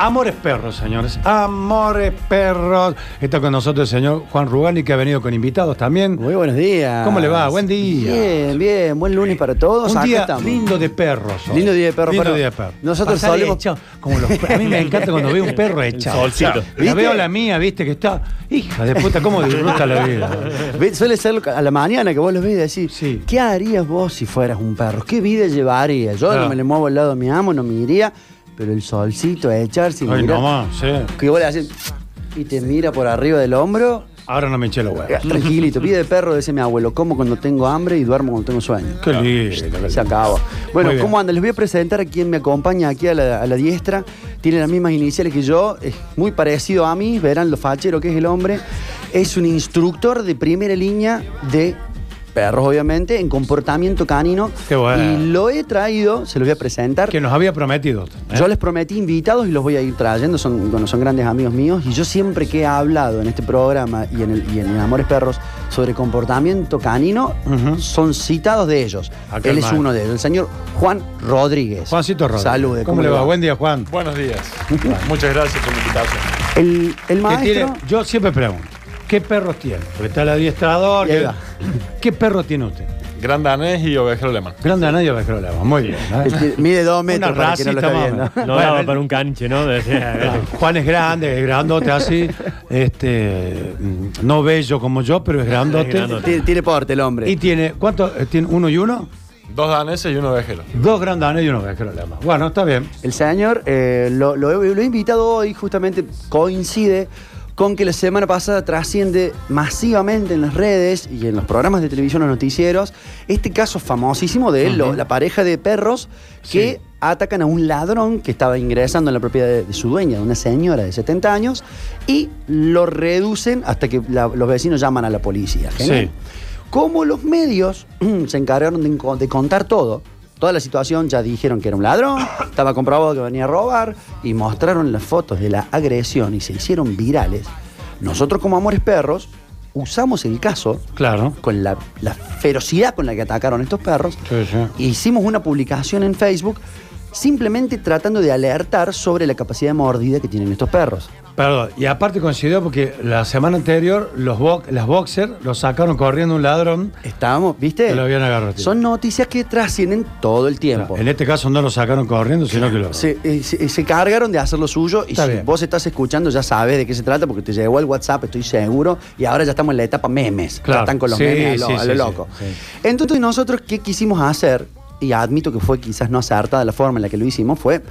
Amores perros, señores. Amores perros. Está con nosotros el señor Juan Rugani, que ha venido con invitados también. Muy buenos días. ¿Cómo le va? Buen día. Bien, bien. Buen lunes para todos. Un Acá día estamos. lindo de perros. hoy. Lindo día de perros, Lindo pero día de perros. nosotros Pasar solemos- como los a mí me encanta cuando veo un perro echado. solcito. La ¿Viste? veo la mía, viste, que está. Hija de puta, cómo disfruta la vida. Ve- Suele ser a la mañana que vos los ves y decís, Sí. ¿qué harías vos si fueras un perro? ¿Qué vida llevarías? Yo Claro. no me le muevo al lado de mi amo, no me iría, pero el solcito, echarse y Ay, mirar, nomás, sí. que vos le haces y te mira por arriba del hombro, Ahora no me eché eh, huevos. tranquilito, pide de perro, dice mi abuelo, como cuando tengo hambre y duermo cuando tengo sueño. Qué lindo. Se acabó. Bueno. ¿cómo andan? Les voy a presentar a quien me acompaña aquí a la, a la diestra. Tiene las mismas iniciales que yo, es muy parecido a mí, verán lo fachero que es el hombre. Es un instructor de primera línea de perros, obviamente, en comportamiento canino. Qué bueno. Y lo he traído, se los voy a presentar. Que nos había prometido. ¿eh? Yo les prometí invitados y los voy a ir trayendo, son, bueno, son grandes amigos míos. Y yo siempre que he hablado en este programa y en, el, y en Amores Perros sobre comportamiento canino, son citados de ellos. Aquel Él es uno de ellos, el señor Juan Rodríguez. Juancito Rodríguez. Salude. ¿Cómo, le va? Buen día, Juan. Buenos días. Muchas gracias por la invitación. El, el maestro. tiene- yo siempre pregunto, ¿qué perros tiene? Porque está el adiestrador. Y ¿Qué. ¿Qué perro tiene usted? Gran danés y ovejero alemán. Grande a nadie va a Muy bien. ¿eh? mide dos metros Una para que no lo está viendo. No Bueno, daba para un canche, ¿no? Decía, Juan es grande, es grandote así, este, no bello como yo, pero es grandote. Es grandote. Tiene, porte el hombre. Y tiene, ¿cuánto? Eh, ¿Tiene uno y uno? Dos daneses y un ovejero. Dos grandanes y uno ovejero alemán. Bueno, está bien. El señor eh, lo, lo he, lo he invitado hoy, justamente coincide con que la semana pasada trasciende masivamente en las redes y en los programas de televisión, los noticieros, este caso famosísimo de la pareja de perros que Sí. atacan a un ladrón que estaba ingresando en la propiedad de, de su dueña, una señora de 70 años, y lo reducen hasta que la- los vecinos llaman a la policía. Genial. Sí. Como los medios se encargaron de contar todo, toda la situación, ya dijeron que era un ladrón, estaba comprobado que venía a robar y mostraron las fotos de la agresión y se hicieron virales. Nosotros como Amores Perros usamos el caso Claro. con la, la ferocidad con la que atacaron estos perros. Sí, sí. Hicimos una publicación en Facebook simplemente tratando de alertar sobre la capacidad de mordida que tienen estos perros. Perdón, y aparte coincidió porque la semana anterior los bo- las boxers los sacaron corriendo un ladrón. Estábamos, ¿viste? Que lo habían agarrado, tío. Son noticias que trascienden todo el tiempo. En este caso no lo sacaron corriendo, sino que lo. Se, eh, se- se cargaron de hacer lo suyo y Está si bien. vos estás escuchando ya sabes de qué se trata porque te llegó el WhatsApp, estoy seguro, y ahora ya estamos en la etapa memes. Claro. Ya están con los Sí, memes a lo, sí, a lo sí, loco. Entonces nosotros, ¿qué quisimos hacer? Y admito que fue quizás no acertada la forma en la que lo hicimos, fue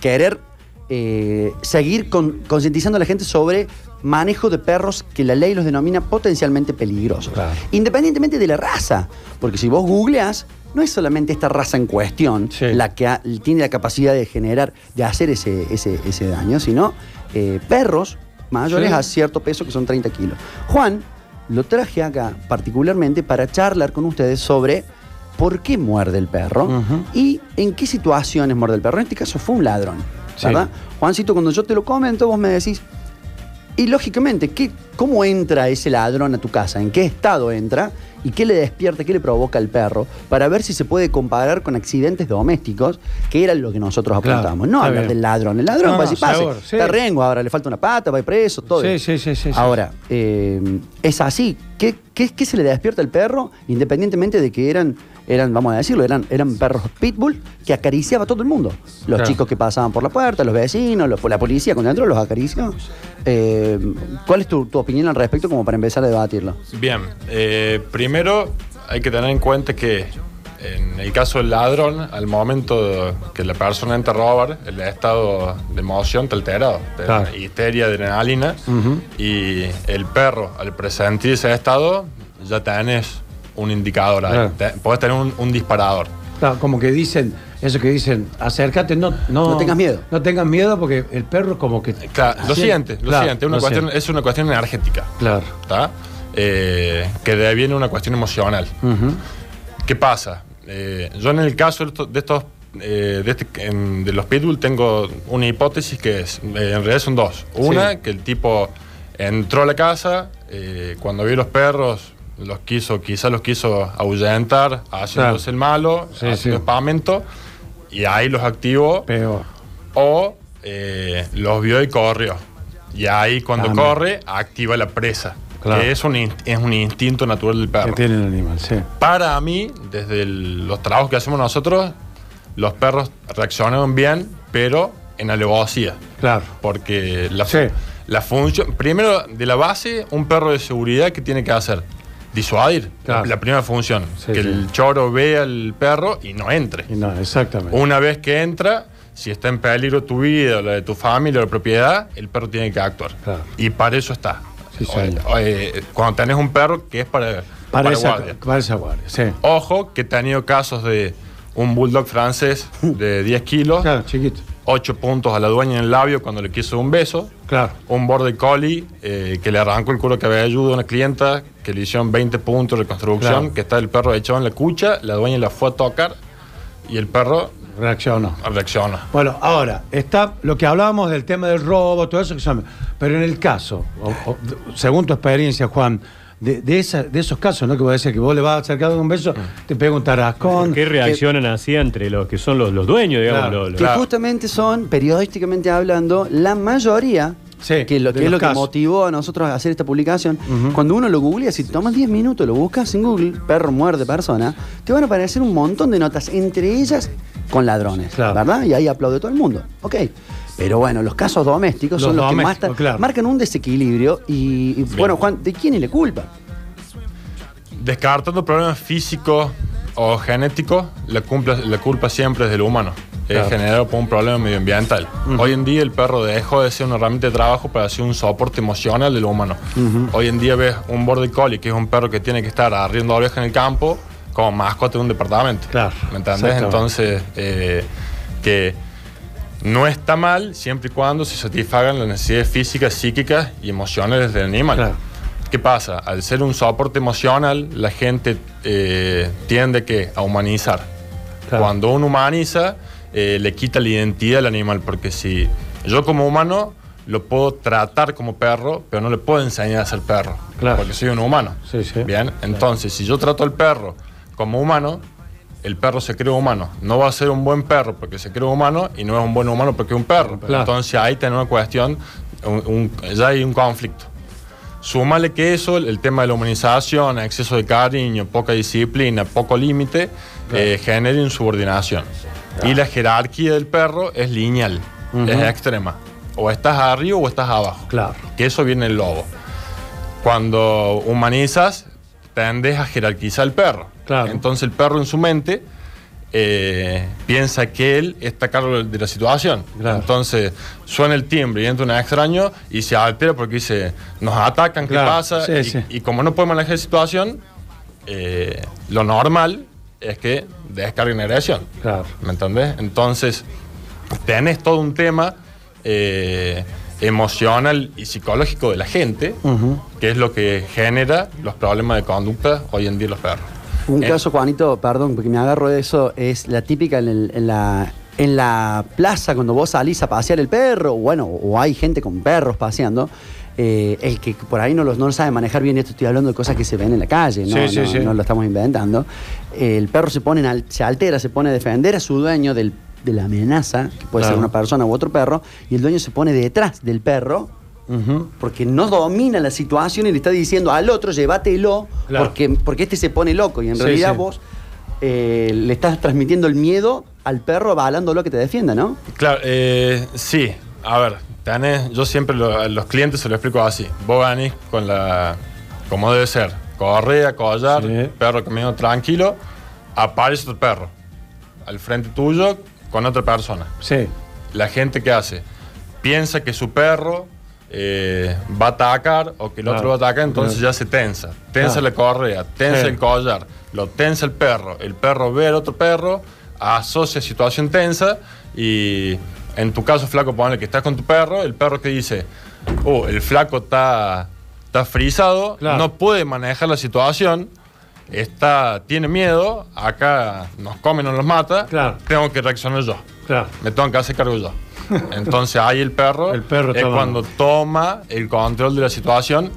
querer eh, seguir con- concientizando a la gente sobre manejo de perros que la ley los denomina potencialmente peligrosos. Claro. Independientemente de la raza. Porque si vos googleás, no es solamente esta raza en cuestión Sí. la que ha- tiene la capacidad de generar, de hacer ese, ese, ese daño, sino eh, perros mayores Sí. a cierto peso que son 30 kilos. Juan, lo traje acá particularmente para charlar con ustedes sobre por qué muerde el perro y en qué situaciones muerde el perro. En este caso fue un ladrón, Sí. ¿verdad? Juancito, cuando yo te lo comento, vos me decís, y lógicamente, ¿qué, ¿cómo entra ese ladrón a tu casa? ¿En qué estado entra? ¿Y qué le despierta, qué le provoca al perro? Para ver si se puede comparar con accidentes domésticos, que era lo que nosotros Claro, apuntamos. no hablar bien. del ladrón. El ladrón No, va a no, decir, pase, seguro, sí. está rengo, ahora le falta una pata, va preso, todo. Sí, eso. sí, sí, sí, sí. Ahora, eh, es así. ¿Qué, qué, qué se le despierta al perro? Independientemente de que eran, eran vamos a decirlo, eran, eran perros pitbull que acariciaba a todo el mundo. Los Claro. chicos que pasaban por la puerta, los vecinos, los- la policía cuando entró los acarició. Eh, ¿Cuál es tu, tu opinión al respecto como para empezar a debatirlo? Bien, eh, primero hay que tener en cuenta que en el caso del ladrón, al momento que la persona entra a robar, el estado de emoción está alterado, de Claro. histeria, adrenalina, y el perro, al presentir ese estado, ya tenés un indicador, ahí. Claro. Te- podés tener un, un disparador. Claro, como que dicen, eso que dicen, acércate, no, no, No tengas miedo. No tengas miedo porque el perro como que. Claro, lo siente, lo claro, siente, una lo cuestión, siente. es una cuestión energética. Claro. Eh, que deviene una cuestión emocional. ¿Qué pasa? Eh, yo en el caso de estos, de, estos, eh, de, este- en- de los pitbull tengo una hipótesis que es, eh, en realidad son dos. Una, Sí. que el tipo entró a la casa, eh, cuando vio los perros, los quiso, quizás los quiso ahuyentar, haciéndose Claro. el malo, Sí, haciendo sí. espamento, y ahí los activó. Peor. O eh, los vio y corrió. Y ahí cuando corre, activa la presa. Claro. Que es un, es un instinto natural del Que perro. tiene el animal, sí. Para mí, desde el- los trabajos que hacemos nosotros, los perros reaccionan bien, pero en alevosía. Claro. Porque la, Sí. la función, primero de la base, un perro de seguridad que tiene que hacer disuadir. Claro. La, primera función, Sí, que sí. el choro vea al perro y no entre. Y no, exactamente. Una vez que entra, si está en peligro tu vida, o la de tu familia o la propiedad, el perro tiene que actuar. Claro. Y para eso está. Sí, señor. O- eh, cuando tenés un perro que es para, para, para esa, guardia. para esa guardia. Ojo que he tenido casos de un bulldog francés de 10 kilos, Claro, chiquito. 8 puntos a la dueña en el labio cuando le quiso un beso. Claro. Un border collie eh, que le arrancó el culo cabelludo a una clienta que le hicieron 20 puntos de reconstrucción, Claro. que está el perro echado en la cucha, la dueña la fue a tocar y el perro Reaccionó. reacciona. Bueno, ahora, está lo que hablábamos del tema del robo, todo eso que. Pero en el caso, o- o- según tu experiencia, Juan, de, de, esa- de esos casos, ¿no? Que vos decís que vos le vas a acercar de un beso, Mm. te pega un tarascón. ¿Qué reaccionan así entre los que son los, los dueños, digamos? Claro. los- los- Que Claro. justamente son, periodísticamente hablando, la mayoría, Sí, que, lo, que es lo que motivó a nosotros a hacer esta publicación, cuando uno lo googlea, si tomas 10 minutos, lo buscas en Google, perro muerde persona, te van a aparecer un montón de notas, entre ellas con ladrones, Claro. ¿verdad? Y ahí aplaude todo el mundo. Ok. Pero bueno, los casos domésticos Los son los que más claro. marcan un desequilibrio y, y, bueno, Juan, ¿de quién es la culpa? Descartando problemas físicos o genéticos, la culpa, la culpa siempre es del humano. Claro. Es generado por un problema medioambiental. Hoy en día el perro dejó de ser una herramienta de trabajo para ser un soporte emocional del humano. Hoy en día ves un border collie, que es un perro que tiene que estar arriendo ovejas en el campo, como mascota de un departamento. Claro, ¿Me entendés? Entonces, eh, que no está mal siempre y cuando se satisfagan las necesidades físicas, psíquicas y emocionales del animal. Claro. ¿Qué pasa? Al ser un soporte emocional, la gente eh, tiende que a humanizar. Claro. Cuando uno humaniza, eh, le quita la identidad al animal, porque si yo como humano lo puedo tratar como perro, pero no le puedo enseñar a ser perro, Claro. porque soy un humano. Sí, sí. Bien, entonces si yo trato al perro como humano, el perro se cree humano. No va a ser un buen perro porque se cree humano y no es un buen humano porque es un perro. Claro. Entonces ahí tiene una cuestión, un- un- ya hay un conflicto. Súmale que eso, el tema de la humanización, exceso de cariño, poca disciplina, poco límite, eh, genera insubordinación. Y la jerarquía del perro es lineal, es extrema. O estás arriba o estás abajo. Claro. Que eso viene el lobo. Cuando humanizas, tendes a jerarquizar al perro. Claro. Entonces el perro en su mente eh, piensa que él está a cargo de la situación. Claro. Entonces suena el timbre y entra un extraño y se altera porque dice, nos atacan, ¿qué pasa? Sí, y, sí. y como no puede manejar la situación, eh, lo normal es que descarguen agresión. Claro. ¿Me entendés? Entonces, tenés todo un tema eh, emocional y psicológico de la gente, que es lo que genera los problemas de conducta hoy en día los perros. Un Eh, caso, Juanito, perdón, porque me agarro de eso, es la típica en, el- en la, en la plaza cuando vos salís a pasear el perro, bueno, o hay gente con perros paseando, eh, el que por ahí no lo, no sabe manejar bien, esto estoy hablando de cosas que se ven en la calle, no, Sí, sí, no, sí. no lo estamos inventando. Eh, el perro se pone, en al- se altera, se pone a defender a su dueño del- de la amenaza, que puede Claro. ser una persona u otro perro, y el dueño se pone detrás del perro Porque no domina la situación y le está diciendo al otro, llévatelo, Claro. porque, porque este se pone loco. Y en Sí, realidad sí. vos eh, le estás transmitiendo el miedo al perro avalándolo a que te defienda, ¿no? Claro, eh, sí. A ver, tenés, yo siempre lo- a los clientes se lo explico así. Vos venís con la. como debe ser. Correa, collar, Sí. perro caminando tranquilo. Aparece otro perro. Al frente tuyo con otra persona. Sí. la gente que hace piensa que su perro eh, va a atacar o que el Claro. otro va a atacar, entonces Claro. ya se tensa. Tensa Claro. la correa, tensa Sí. el collar, lo tensa el perro. El perro ve al otro perro, asocia situación tensa y en tu caso, flaco, ponle que estás con tu perro, el perro que dice, oh, el flaco está, está frisado, no puede manejar la situación. Está, tiene miedo, acá nos come, nos los mata, Claro. tengo que reaccionar yo Claro. me tengo que hacer cargo yo. Entonces ahí el perro, El perro es cuando toma el control de la situación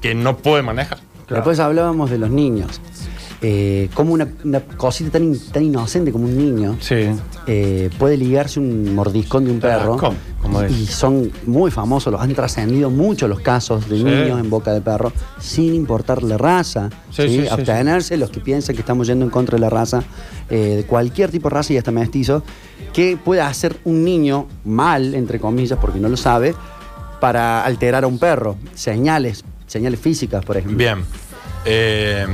que no puede manejar. Claro. Después hablábamos de los niños. eh, como una, una cosita tan, in- tan inocente como un niño Sí. eh, puede ligarse un mordiscón de un perro. ¿cómo? ¿Cómo es? y son muy famosos, los han trascendido mucho los casos de Sí. niños en boca de perro, sin importar la raza. Sí, ¿sí? sí, sí, Abstenerse los que piensan que estamos yendo en contra de la raza, eh, de cualquier tipo de raza y hasta mestizo, que pueda hacer un niño mal, entre comillas, porque no lo sabe, para alterar a un perro. Señales, señales físicas, por ejemplo. Bien. Eh,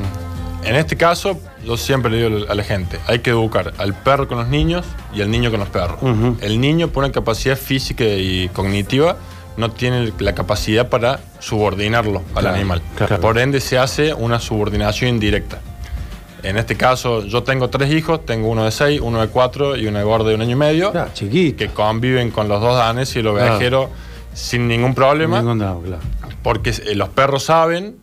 en este caso, yo siempre le digo a la gente, hay que educar al perro con los niños y al niño con los perros. El niño, por una capacidad física y cognitiva, no tiene la capacidad para subordinarlo al Claro, animal. claro. Por ende, se hace una subordinación indirecta. En este caso, yo tengo tres hijos, tengo uno de seis, uno de cuatro y una gorda de un año y medio, Claro, chiquito. que conviven con los dos danes y el Claro. ovejero sin ningún problema. Ningún dado, claro. Porque eh, los perros saben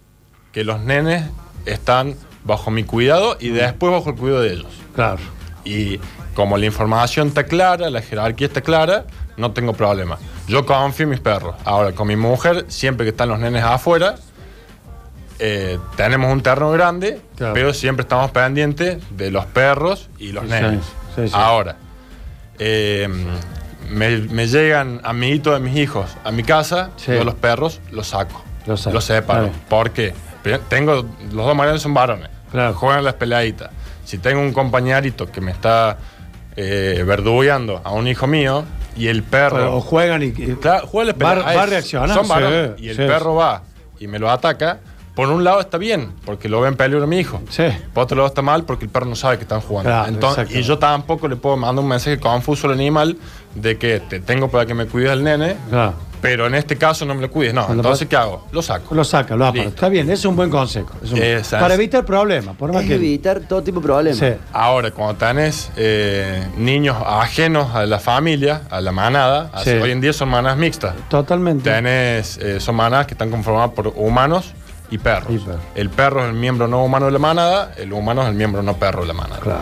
que los nenes están bajo mi cuidado y después bajo el cuidado de ellos. Claro. Y como la información está clara, la jerarquía está clara, no tengo problema. Yo confío en mis perros. Ahora, con mi mujer, siempre que están los nenes afuera, eh, tenemos un terreno grande, Claro. pero siempre estamos pendientes de los perros y los Sí, nenes. sí, sí. Ahora, eh, me, me llegan amiguitos de mis hijos a mi casa, yo los perros los saco, Los saco. los separo. Está bien. ¿Por qué? Primero, Tengo, los dos maridos son varones, Claro. juegan las peladitas. Si tengo un compañerito que me está eh, verdugueando a un hijo mío y el perro... O juegan y. Claro, juega la Va- va a reaccionar, Son varones. y el perro va y me lo ataca. Por un lado está bien, porque lo ve en peligro a mi hijo. Sí. Por otro lado está mal, porque el perro no sabe que están jugando. Claro, Entonces, exacto. y yo tampoco le puedo mandar un mensaje confuso al animal de que te tengo para que me cuides al nene, Claro. pero en este caso no me lo cuides. No, Cuando entonces ¿qué hago? Lo saco. Lo saca, lo aparta. Listo. Está bien, ese es un buen consejo. Es un- Exacto. para evitar problemas. Por más Es que. evitar todo tipo de problemas. Sí. Ahora, cuando tenés eh, niños ajenos a la familia, a la manada, Sí. hoy en día son manadas mixtas. Totalmente. Tenés, eh, son manadas que están conformadas por humanos y perros. Y. El perro es el miembro no humano de la manada, el humano es el miembro no perro de la manada. Claro.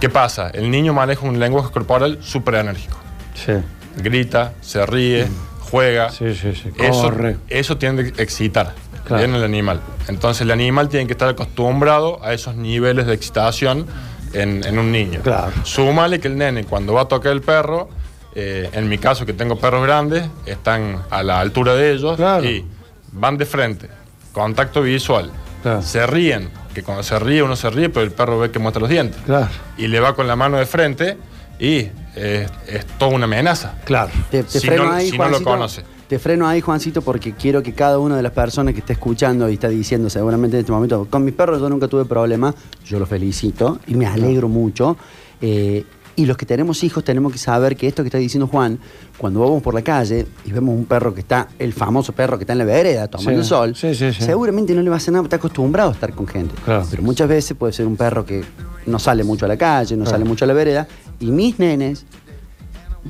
¿Qué pasa? El niño maneja un lenguaje corporal súper enérgico. Sí. Grita, se ríe, juega. Sí, sí, sí. Eso, Corre. eso tiene que excitar Claro. bien el animal. Entonces el animal tiene que estar acostumbrado a esos niveles de excitación en, en un niño. Claro. Súmale que el nene cuando va a tocar el perro, eh, en mi caso que tengo perros grandes, están a la altura de ellos Claro. y van de frente, contacto visual, Claro. se ríen, que cuando se ríe uno se ríe, pero el perro ve que muestra los dientes. Claro. Y le va con la mano de frente y eh, es toda una amenaza. Claro. Te, te Si freno no- ahí, si no lo conoce. Te freno ahí, Juancito, porque quiero que cada una de las personas que esté escuchando y está diciendo seguramente en este momento, con mis perros yo nunca tuve problema, yo los felicito y me alegro mucho. Eh, y los que tenemos hijos tenemos que saber que esto que está diciendo Juan, cuando vamos por la calle y vemos un perro que está, el famoso perro que está en la vereda tomando Sí. el sol, Sí, sí, sí. seguramente no le va a hacer nada, está acostumbrado a estar con gente. Claro. Pero muchas veces puede ser un perro que no sale mucho a la calle, no Claro. sale mucho a la vereda, y mis nenes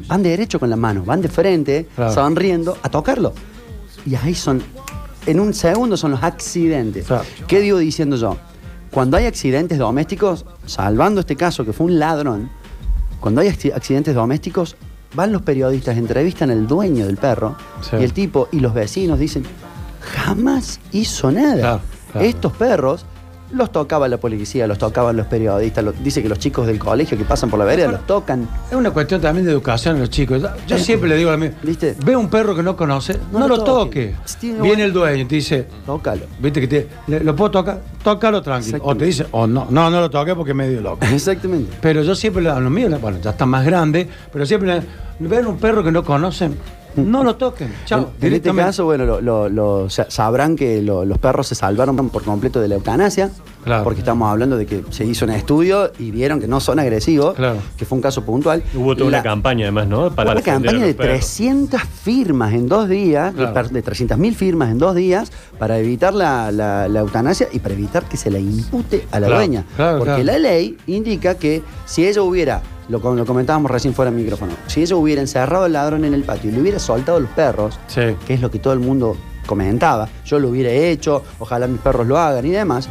van de derecho con la mano, van de frente, Claro. sonriendo, a tocarlo. Y ahí son, en un segundo son los accidentes. ¿Qué digo diciendo yo? Cuando hay accidentes domésticos, salvando este caso que fue un ladrón, cuando hay acci- accidentes domésticos, van los periodistas, entrevistan al dueño del perro, Sí. y el tipo y los vecinos dicen, jamás hizo nada. Claro, claro. Estos perros los tocaba la policía, los tocaban los periodistas, dice que los chicos del colegio que pasan por la vereda los tocan. Es una cuestión también de educación a los chicos. Yo- Yo siempre le digo a mí, ¿Viste? ve un perro que no conoce, no, No lo lo toque. Viene el dueño y te dice, Tócalo. viste que te, lo puedo tocar, tócalo tranquilo. O te dice, o no, no, no lo toque porque es medio loco. Exactamente. Pero yo siempre, le- a los míos, bueno, ya están más grandes, pero siempre le- ven un perro que no conocen, no lo toquen. Chao. En- en, este caso, bueno, lo- lo- lo- sa- sabrán que lo- los perros se salvaron por completo de la eutanasia, Claro. porque estamos hablando de que se hizo un estudio y vieron que no son agresivos, Claro. que fue un caso puntual. Hubo toda La- una campaña además, ¿no? una campaña de perros. 300 firmas en dos días, de Claro. per- de 300.000 firmas en dos días, para evitar la, la- la eutanasia y para evitar que se la impute a la Claro, dueña. claro, Porque claro. la ley indica que si ella hubiera, lo, com- lo comentábamos recién fuera del micrófono, si ella hubiera encerrado al ladrón en el patio y le hubiera soltado los perros, Sí. que es lo que todo el mundo comentaba, yo lo hubiera hecho, ojalá mis perros lo hagan y demás,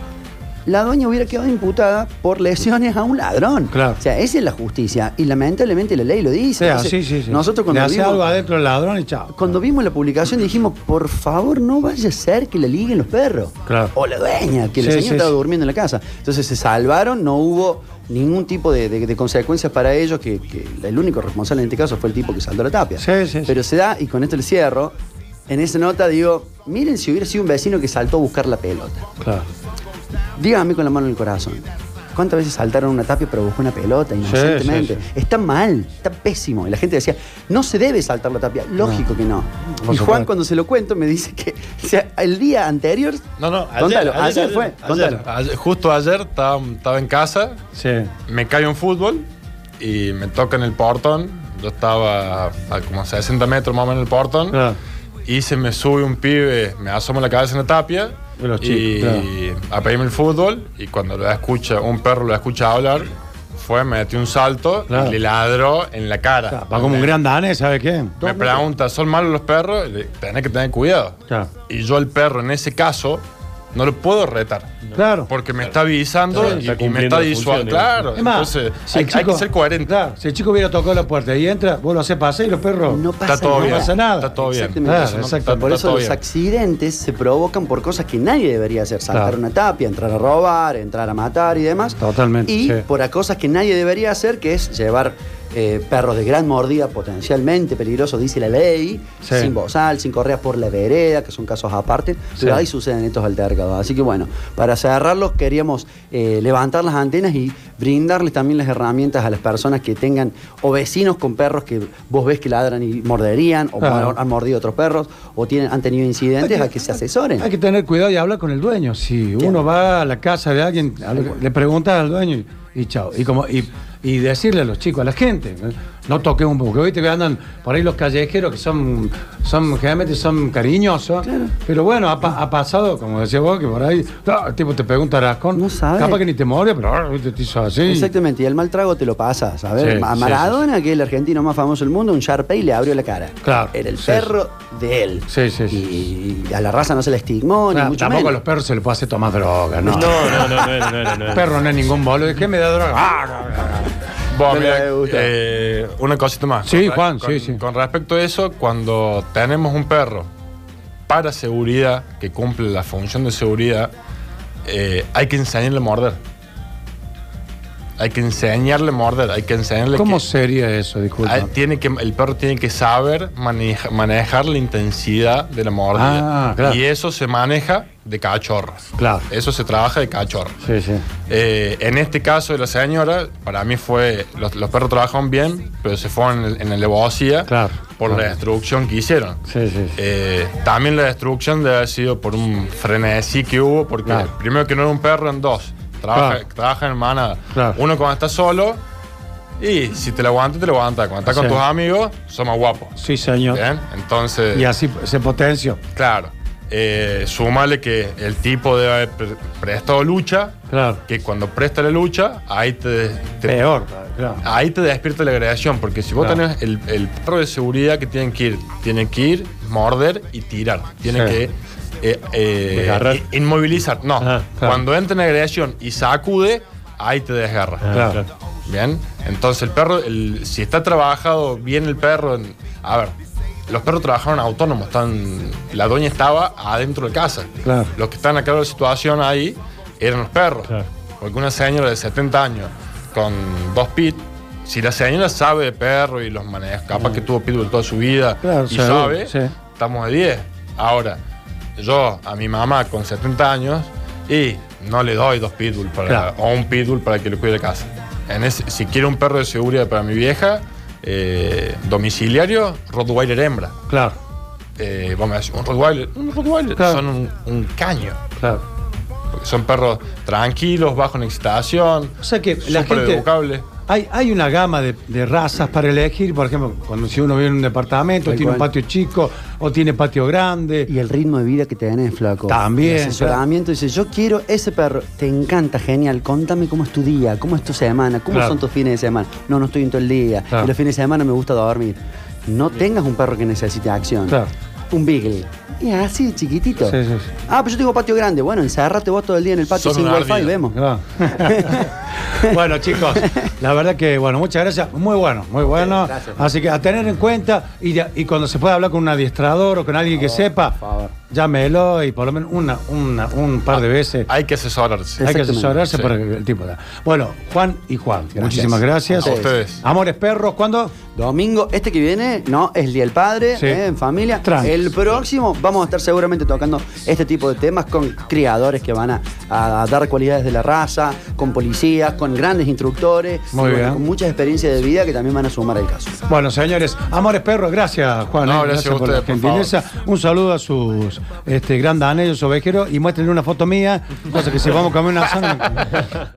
la dueña hubiera quedado imputada por lesiones a un ladrón. Claro. O sea, esa es la justicia. Y lamentablemente la ley lo dice. Sí, Entonces, sí, sí, sí. Nosotros Le cuando hace vimos, algo adentro ladrón y chao. cuando vimos la publicación dijimos, por favor, no vaya a ser que le liguen los perros. Claro. O la dueña, que la señora estaba durmiendo en la casa. Entonces se salvaron, no hubo ningún tipo de, de- de consecuencias para ellos, que, que el único responsable en este caso fue el tipo que saltó la tapia. Sí, sí, sí. Pero se da, y con esto le cierro, en esa nota digo, miren si hubiera sido un vecino que saltó a buscar la pelota. Claro. Díganme con la mano en el corazón. ¿Cuántas veces saltaron una tapia pero buscó una pelota inocentemente? sí, Está mal, está pésimo. Y la gente decía, no se debe saltar la tapia. Lógico que no. Por y Juan, supuesto. cuando se lo cuento, me dice que o sea, el día anterior. No, no, ayer, Contalo, ayer, ayer ayer, fue, ayer. contalo. Ayer- justo ayer estaba, estaba en casa, Sí. me caigo en fútbol y me toca en el portón. Yo estaba a como 60 metros más o menos en el portón. Claro. Y se me sube un pibe, me asoma la cabeza en la tapia. Y chicos, a pedirme el fútbol. Y cuando lo escucha, un perro lo escucha hablar, fue, me metió un salto Claro. y le ladró en la cara. Claro, Va como un gran danés, ¿sabe qué? Me pregunta, ¿son malos los perros? Tenés que tener cuidado. Claro. Y yo al perro en ese caso no lo puedo retar. Claro. Porque me está avisando Claro, y, está y me está disuadiendo. Claro, Es más, entonces si hay, que ser coherente. Claro, si el chico hubiera tocado la puerta y entra, vos lo haces pasar y los perros. No pasa Está todo nada. bien. pasa nada. Está todo bien. Exactamente. Claro, Eso no- exacto. está- Por está eso los bien. accidentes se provocan por cosas que nadie debería hacer. Saltar Claro. una tapia, entrar a robar, entrar a matar y demás. Totalmente, Y sí. por a cosas que nadie debería hacer, que es llevar eh, perros de gran mordida potencialmente peligrosos, dice la ley, Sí. sin bozal, sin correa por la vereda, que son casos aparte. Pero Sí. ahí suceden estos altercados. Así que bueno, para cerrarlos queríamos eh, levantar las antenas y brindarles también las herramientas a las personas que tengan o vecinos con perros que vos ves que ladran y morderían o Claro. han mordido otros perros o tienen, han tenido incidentes a que se asesoren. Hay que tener cuidado y hablar con el dueño. Si uno va a la casa de alguien, le preguntas al dueño y, y chao. Y, como, y, y decirle a los chicos, a la gente, ¿no? no toques un poco. Porque viste que andan por ahí los callejeros que son, son generalmente son cariñosos. Pero bueno, ha, pa- ha pasado, como decía vos, que por ahí ah, el tipo te pregunta rascón. No sabe. Capaz que ni te muere, pero ah, viste, te hizo así. Exactamente, y el mal trago te lo pasas. A ver, Sí, a sí, Maradona, que es el argentino más famoso del mundo, un Sharpei le abrió la cara. Claro, Era el sí, perro de él. Sí, sí, sí. Y a la raza no se le estigmó, ni mucho tampoco a los perros se les puede hacer tomar droga, ¿no? No, no, no, no, no, no. era. perro no es ningún boludo. ¿Qué me da droga? Ah, no, no, no. Vos, No mira, gusta. Eh, una cosita más. Sí, Con- Juan, con- sí, sí. Con respecto a eso, cuando tenemos un perro para seguridad, que cumple la función de seguridad, eh, hay que enseñarle a morder. Hay que enseñarle a morder, hay que enseñarle ¿Cómo que, sería eso? Disculpa. Ah, tiene que el perro tiene que saber maneja- manejar la intensidad de la mordida. Ah, claro. Y eso se maneja de cachorros. Claro. Eso se trabaja de cachorros. Sí, sí. Eh, en este caso de la señora, para mí fue. Los, los perros trabajaron bien, pero se fueron en, el- en alevosía Claro, por claro. la destrucción que hicieron. Sí, sí. sí. Eh, también la destrucción debe haber sido por un frenesí que hubo, porque Claro. primero que no era un perro, en dos. Trabaja, Claro. trabaja en manada. Claro. Uno cuando está solo, y si te lo aguanta, te lo aguanta. Cuando estás con tus amigos, son más guapos. Sí, señor. ¿Bien? Entonces. Y así se potenció. Claro. Eh, súmale que el tipo debe haber pre- prestado lucha, Claro. que cuando presta la lucha, ahí te, te- Peor, claro. ahí te despierta la agresión, porque si vos Claro. tenés el, el perro de seguridad que tienen que ir, tiene que ir, morder y tirar. Tiene Sí. que eh, eh, inmovilizar. No, Ajá, claro. cuando entra en agresión y sacude, ahí te desgarra. Ah, Claro. claro. Bien, entonces el perro, el- si está trabajado bien el perro, en- a ver, los perros trabajaron autónomos, están, la dueña estaba adentro de casa. Claro. Los que están a cargo de la situación ahí eran los perros. Claro. Porque una señora de 70 años con dos pit, si la señora sabe de perro y los maneja, capaz que tuvo pitbull toda su vida Claro, y sabe, sí. estamos de 10. Ahora, yo a mi mamá con 70 años y no le doy dos pitbull para, Claro. o un pitbull para que le cuide casa. En ese- si quiero un perro de seguridad para mi vieja, eh, domiciliario, Rottweiler hembra. Claro, Eh, vamos a decir, un Rottweiler, un Rottweiler Claro. son un, un caño. claro. Porque son perros tranquilos, bajo en excitación, O sea que la gente. educables. Hay, hay una gama de, de razas para elegir, por ejemplo, cuando si uno vive en un departamento, Tal tiene un patio chico o tiene patio grande. Y el ritmo de vida que tenés, flaco. También, El asesoramiento. Dice, yo quiero ese perro. Te encanta, genial. Contame cómo es tu día, cómo es tu semana, cómo Claro. son tus fines de semana. No, no estoy en todo el día. Claro. Y los fines de semana me gusta dormir. No tengas un perro que necesite acción. Claro. Un beagle. Y así chiquitito. Sí, sí, sí. Ah, pero yo tengo patio grande. Bueno, encerrate vos todo el día en el patio sin wifi y vemos. Bueno, chicos, la verdad que, bueno, muchas gracias. Muy bueno, muy bueno. gracias. Así que a tener en cuenta y, de- y cuando se pueda hablar con un adiestrador o con alguien que sepa, favor. Llámelo y por lo menos una, una- un par de veces. Hay que asesorarse. Hay que asesorarse Sí. por el, el tipo de. Bueno, Juan y Juan, muchísimas gracias. A ustedes. Amores perros, ¿cuándo? Domingo, este que viene, no, es el Día del Padre, Sí. eh, en familia. Tranqui. El próximo vamos a estar seguramente tocando este tipo de temas con criadores que van a, a dar cualidades de la raza, con policías, con grandes instructores, Muy bien. con muchas experiencias de vida que también van a sumar al caso. Bueno, señores, amores perros, gracias, Juan. No, eh, gracias a por la por gentileza. Un saludo a sus este, grandes anillos ovejeros y muéstrenle una foto mía, cosa que si vamos a comer una asado.